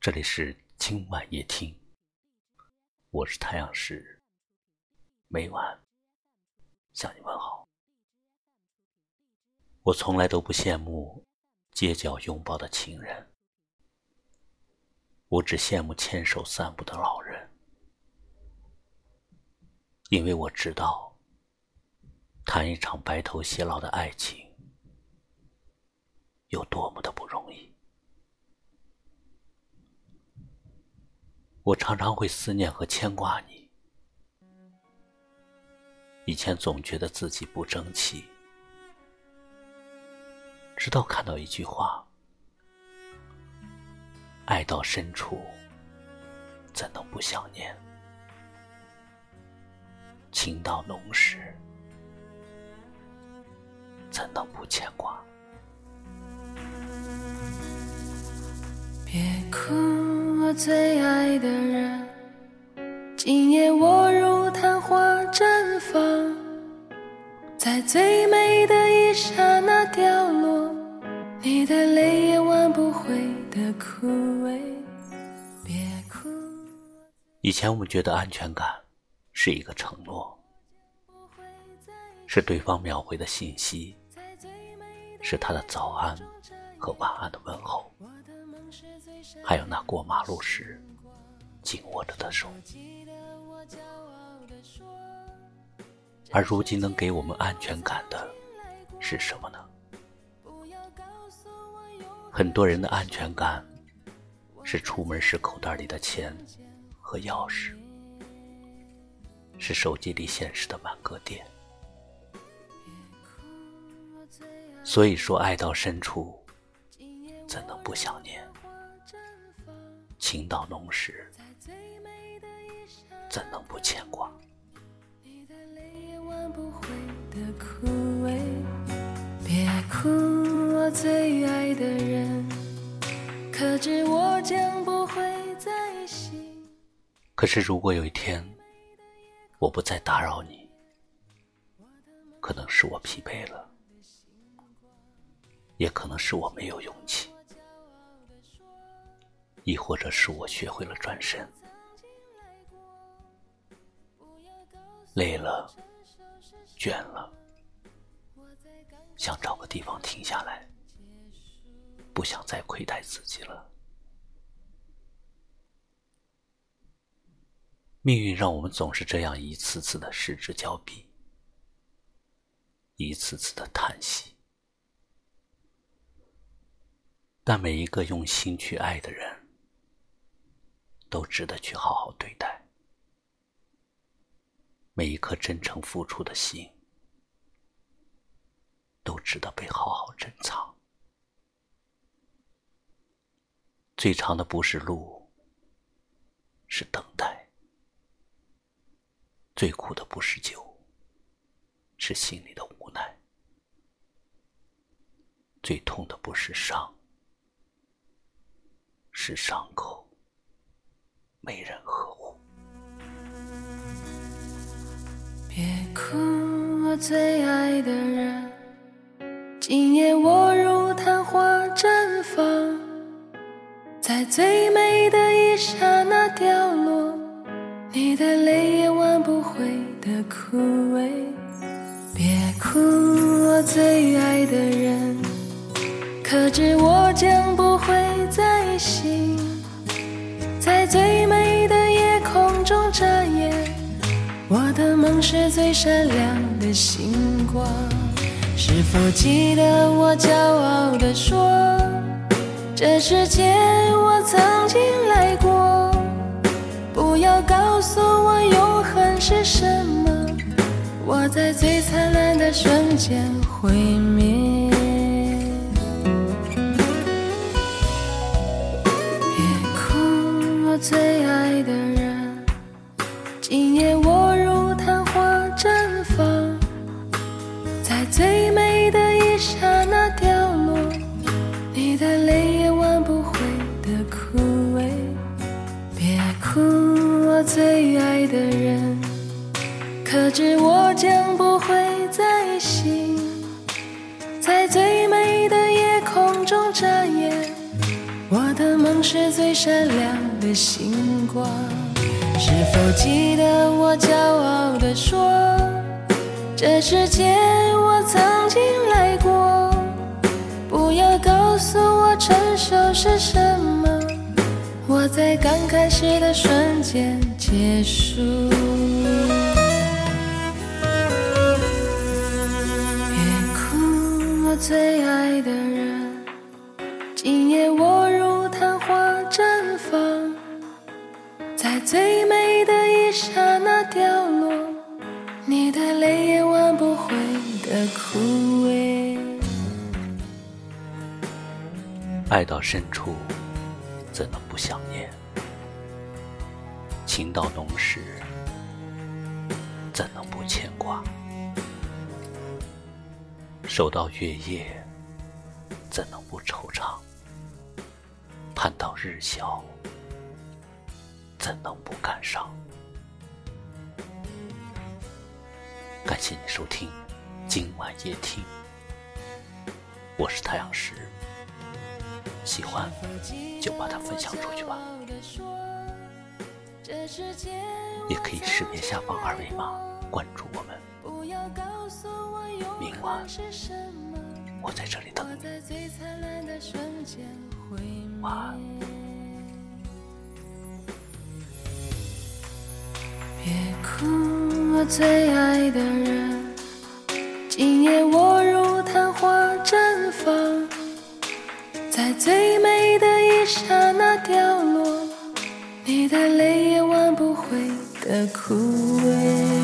这里是今晚夜听，我是太阳石，每晚向你问好。我从来都不羡慕街角拥抱的情人，我只羡慕牵手散步的老人，因为我知道，谈一场白头偕老的爱情有多么的不容易。我常常会思念和牵挂你。以前总觉得自己不争气，直到看到一句话：“爱到深处，怎能不想念？情到浓时，怎能不牵挂？”别哭。我最爱的人，今夜我如昙花绽放，在最美的一刹那掉落，你的泪也挽不回的枯萎。别哭。以前我们觉得安全感是一个承诺，是对方秒回的信息，是他的早安和晚安的问候。还有那过马路时紧握着的手，而如今能给我们安全感的是什么呢？很多人的安全感是出门时口袋里的钱和钥匙，是手机里显示的满格电。所以说，爱到深处，怎能不想念？情到浓时，怎能不牵挂？别哭，我最爱的人，可知我将不会再醒。可是，如果有一天我不再打扰你，可能是我疲惫了，也可能是我没有勇气。亦或者是我学会了转身，累了，倦了，想找个地方停下来，不想再亏待自己了。命运让我们总是这样一次次的失之交臂，一次次的叹息，但每一个用心去爱的人。都值得去好好对待，每一颗真诚付出的心，都值得被好好珍藏。最长的不是路，是等待；最苦的不是酒，是心里的无奈；最痛的不是伤，是伤口。没人呵护。别哭，我最爱的人，今夜我如昙花绽放，在最美的一刹那掉落，你的泪也挽不回的枯萎。别哭，我最爱的人，可知我将不会再醒。在最是最闪亮的星光。是否记得我骄傲地说，这世界我曾经来过？不要告诉我永恒是什么，我在最灿烂的瞬间毁灭。别哭，我最爱的人，今夜我爱的人，可知我将不会再醒，在最美的夜空中眨眼，我的。梦是最闪亮的星光。是否记得我骄傲地说，这世界我曾经来过？不要告诉我成熟是什么，我在刚开始的瞬间结束。别哭，我最爱的人。今夜我如昙花绽放，在最美的一刹那掉落，你的泪也挽不回的枯萎。爱到深处，怎能不想念？情到浓时，怎能不牵挂？守到月夜，怎能不惆怅？盼到日消，怎能不感伤？感谢你收听今晚夜听，我是太阳石，喜欢就把它分享出去吧，也可以识别下方二维码关注我们。明晚我在这里等你。晚安。别哭，我最爱的人。今夜我如昙花绽放，在最美的一刹再累，也挽不回的枯萎。